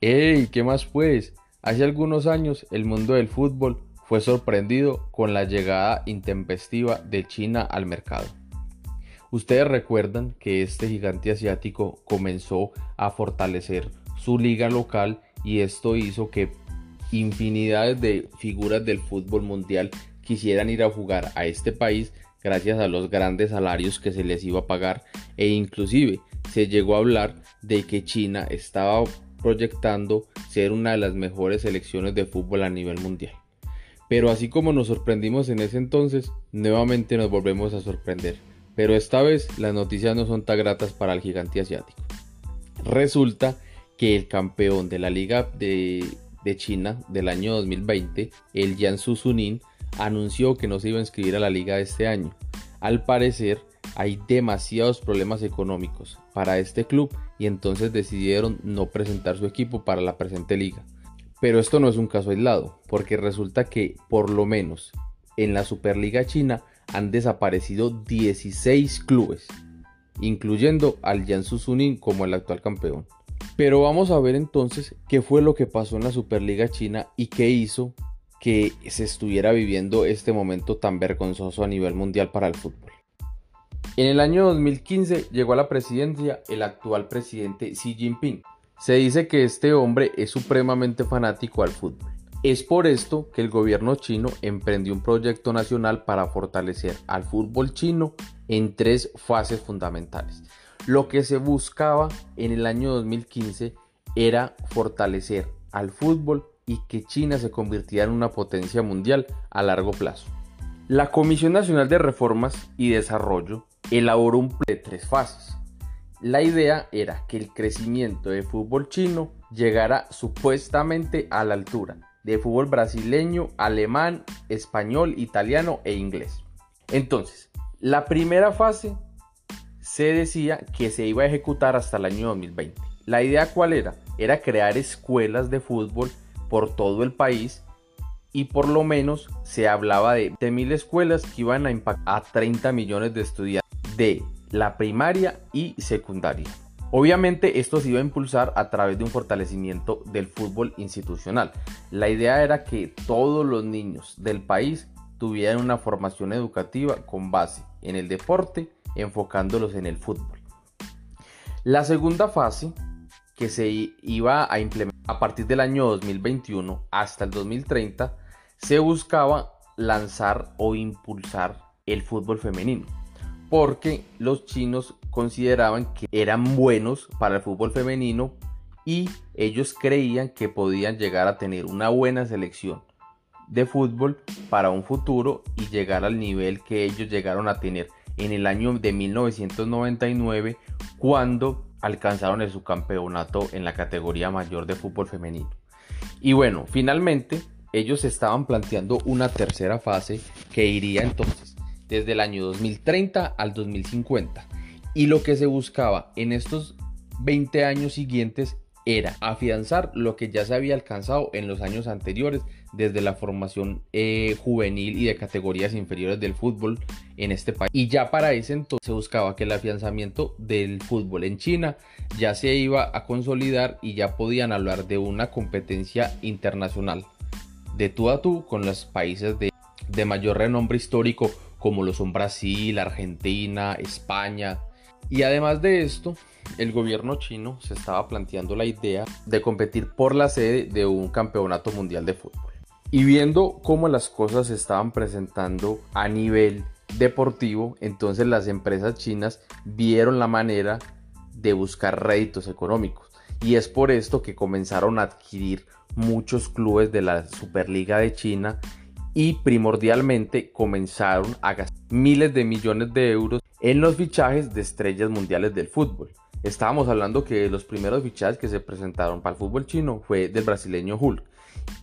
¡Ey! ¿Qué más pues? Hace algunos años el mundo del fútbol fue sorprendido con la llegada intempestiva de China al mercado. Ustedes recuerdan que este gigante asiático comenzó a fortalecer su liga local y esto hizo que infinidades de figuras del fútbol mundial quisieran ir a jugar a este país gracias a los grandes salarios que se les iba a pagar e inclusive se llegó a hablar de que China estaba proyectando ser una de las mejores selecciones de fútbol a nivel mundial. Pero así como nos sorprendimos en ese entonces, nuevamente nos volvemos a sorprender. Pero esta vez las noticias no son tan gratas para el gigante asiático. Resulta que el campeón de la Liga de, China del año 2020, el Jiangsu Suning, anunció que no se iba a inscribir a la liga de este año. Al parecer, hay demasiados problemas económicos para este club y entonces decidieron no presentar su equipo para la presente liga. Pero esto no es un caso aislado, porque resulta que por lo menos en la Superliga China han desaparecido 16 clubes, incluyendo al Jiangsu Suning como el actual campeón. Pero vamos a ver entonces qué fue lo que pasó en la Superliga China y qué hizo que se estuviera viviendo este momento tan vergonzoso a nivel mundial para el fútbol. En el año 2015 llegó a la presidencia el actual presidente Xi Jinping. Se dice que este hombre es supremamente fanático al fútbol. Es por esto que el gobierno chino emprendió un proyecto nacional para fortalecer al fútbol chino en tres fases fundamentales. Lo que se buscaba en el año 2015 era fortalecer al fútbol y que China se convirtiera en una potencia mundial a largo plazo. La Comisión Nacional de Reformas y Desarrollo elaboró un plan de tres fases. La idea era que el crecimiento del fútbol chino llegara supuestamente a la altura de fútbol brasileño, alemán, español, italiano e inglés. Entonces, la primera fase se decía que se iba a ejecutar hasta el año 2020. La idea cuál era? Era crear escuelas de fútbol por todo el país y por lo menos se hablaba de, mil escuelas que iban a impactar a 30 millones de estudiantes de la primaria y secundaria. Obviamente esto se iba a impulsar a través de un fortalecimiento del fútbol institucional. La idea era que todos los niños del país tuvieran una formación educativa con base en el deporte, enfocándolos en el fútbol. La segunda fase que se iba a implementar a partir del año 2021 hasta el 2030, se buscaba lanzar o impulsar el fútbol femenino, porque los chinos consideraban que eran buenos para el fútbol femenino y ellos creían que podían llegar a tener una buena selección de fútbol para un futuro y llegar al nivel que ellos llegaron a tener en el año de 1999 cuando alcanzaron el subcampeonato en la categoría mayor de fútbol femenino. Y bueno, finalmente ellos estaban planteando una tercera fase que iría entonces desde el año 2030 al 2050. Y lo que se buscaba en estos 20 años siguientes era afianzar lo que ya se había alcanzado en los años anteriores desde la formación eh, juvenil y de categorías inferiores del fútbol en este país. Y ya para ese entonces se buscaba que el afianzamiento del fútbol en China ya se iba a consolidar y ya podían hablar de una competencia internacional de tú a tú con los países de, de mayor renombre histórico como lo son Brasil, Argentina, España. Y además de esto, el gobierno chino se estaba planteando la idea de competir por la sede de un campeonato mundial de fútbol. Y viendo cómo las cosas se estaban presentando a nivel deportivo, entonces las empresas chinas vieron la manera de buscar réditos económicos. Y es por esto que comenzaron a adquirir muchos clubes de la Superliga de China y primordialmente comenzaron a gastar miles de millones de euros en los fichajes de estrellas mundiales del fútbol. Estábamos hablando que los primeros fichajes que se presentaron para el fútbol chino fue del brasileño Hulk.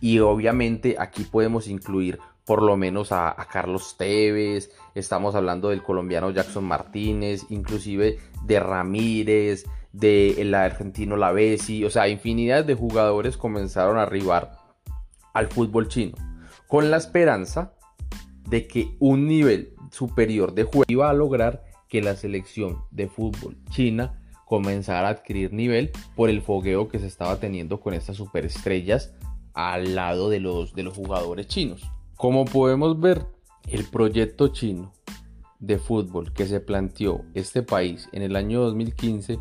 Y obviamente aquí podemos incluir por lo menos a, Carlos Tevez, estamos hablando del colombiano Jackson Martínez, inclusive de Ramírez, del argentino Lavesi, o sea, infinidad de jugadores comenzaron a arribar al fútbol chino, con la esperanza de que un nivel superior de juego iba a lograr que la selección de fútbol china comenzar a adquirir nivel por el fogueo que se estaba teniendo con estas superestrellas al lado de los, de los jugadores chinos. Como podemos ver, el proyecto chino de fútbol que se planteó este país en el año 2015,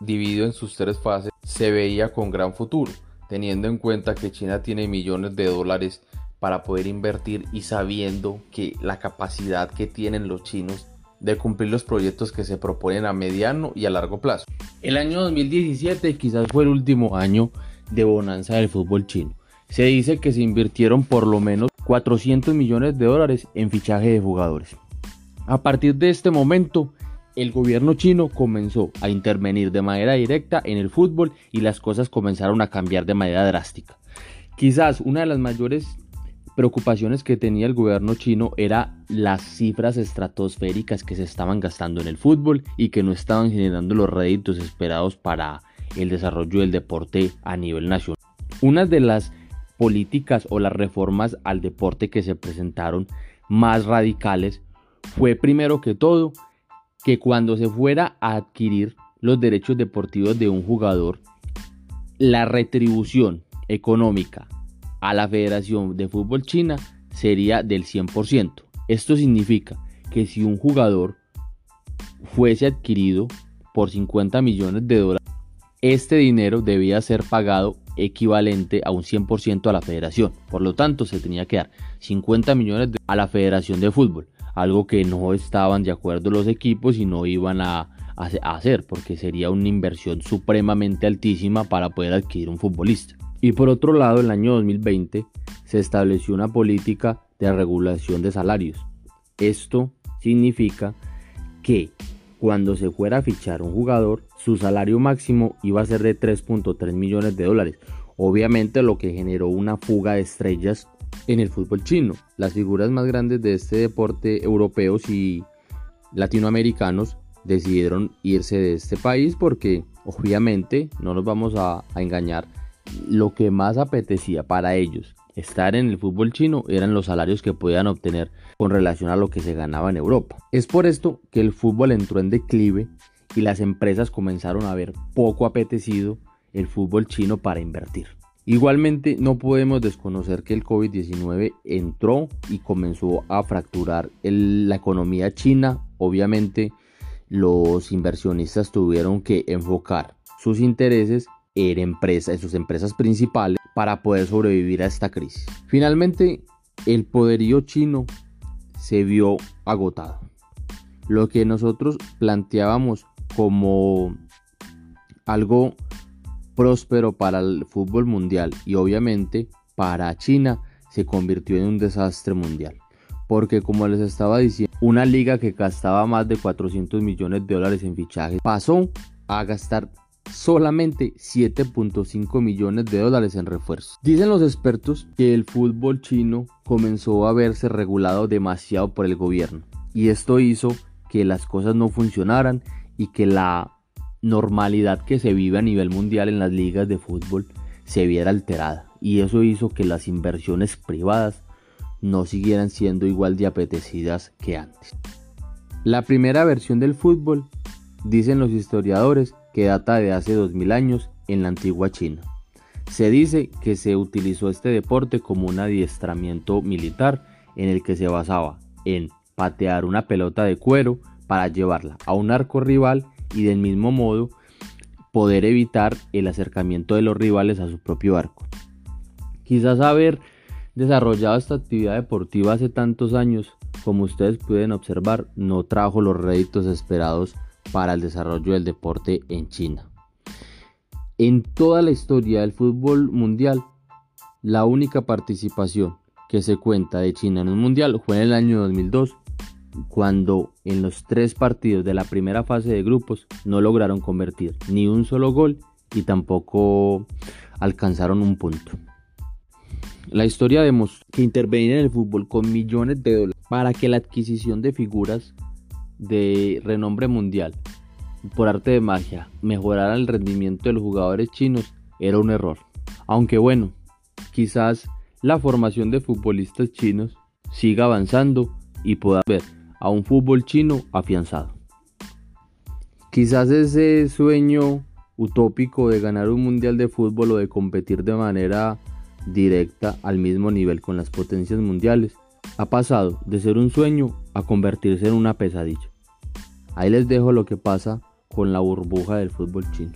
dividido en sus tres fases, se veía con gran futuro, teniendo en cuenta que China tiene millones de dólares para poder invertir y sabiendo que la capacidad que tienen los chinos de cumplir los proyectos que se proponen a mediano y a largo plazo. El año 2017 quizás fue el último año de bonanza del fútbol chino. Se dice que se invirtieron por lo menos 400 millones de dólares en fichaje de jugadores. A partir de este momento, el gobierno chino comenzó a intervenir de manera directa en el fútbol y las cosas comenzaron a cambiar de manera drástica. Quizás una de las mayores preocupaciones que tenía el gobierno chino era las cifras estratosféricas que se estaban gastando en el fútbol y que no estaban generando los réditos esperados para el desarrollo del deporte a nivel nacional. Una de las políticas o las reformas al deporte que se presentaron más radicales fue primero que todo que cuando se fuera a adquirir los derechos deportivos de un jugador, la retribución económica a la Federación de Fútbol China sería del 100%. Esto significa que si un jugador fuese adquirido por 50 millones de dólares, este dinero debía ser pagado equivalente a un 100% a la federación. Por lo tanto, se tenía que dar 50 millones a la Federación de Fútbol, algo que no estaban de acuerdo los equipos y no iban a, a hacer, porque sería una inversión supremamente altísima para poder adquirir un futbolista. Y por otro lado, en el año 2020 se estableció una política de regulación de salarios. Esto significa que cuando se fuera a fichar un jugador, su salario máximo iba a ser de 3.3 millones de dólares. Obviamente lo que generó una fuga de estrellas en el fútbol chino. Las figuras más grandes de este deporte europeos y latinoamericanos decidieron irse de este país porque obviamente no nos vamos a, a engañar lo que más apetecía para ellos estar en el fútbol chino eran los salarios que podían obtener con relación a lo que se ganaba en Europa. Es por esto que el fútbol entró en declive y las empresas comenzaron a ver poco apetecido el fútbol chino para invertir. Igualmente no podemos desconocer que el COVID-19 entró y comenzó a fracturar la economía china. Obviamente los inversionistas tuvieron que enfocar sus intereses en, sus empresas principales para poder sobrevivir a esta crisis. Finalmente, el poderío chino se vio agotado. Lo que nosotros planteábamos como algo próspero para el fútbol mundial y obviamente para China se convirtió en un desastre mundial. Porque como les estaba diciendo, una liga que gastaba más de 400 millones de dólares en fichajes pasó a gastar solamente 7.5 millones de dólares en refuerzos. Dicen los expertos que el fútbol chino comenzó a verse regulado demasiado por el gobierno y esto hizo que las cosas no funcionaran y que la normalidad que se vive a nivel mundial en las ligas de fútbol se viera alterada y eso hizo que las inversiones privadas no siguieran siendo igual de apetecidas que antes. La primera versión del fútbol, dicen los historiadores, que data de hace 2000 años en la antigua China. Se dice que se utilizó este deporte como un adiestramiento militar en el que se basaba en patear una pelota de cuero para llevarla a un arco rival y del mismo modo poder evitar el acercamiento de los rivales a su propio arco. Quizás haber desarrollado esta actividad deportiva hace tantos años, como ustedes pueden observar, no trajo los réditos esperados para el desarrollo del deporte en China. En toda la historia del fútbol mundial, la única participación que se cuenta de China en un mundial fue en el año 2002, cuando en los tres partidos de la primera fase de grupos no lograron convertir ni un solo gol y tampoco alcanzaron un punto. La historia demostró que intervenir en el fútbol con millones de dólares para que la adquisición de figuras de renombre mundial por arte de magia mejorar el rendimiento de los jugadores chinos era un error. Aunque bueno, quizás la formación de futbolistas chinos siga avanzando y pueda ver a un fútbol chino afianzado. Quizás ese sueño utópico de ganar un mundial de fútbol o de competir de manera directa al mismo nivel con las potencias mundiales ha pasado de ser un sueño a convertirse en una pesadilla. Ahí les dejo lo que pasa con la burbuja del fútbol chino.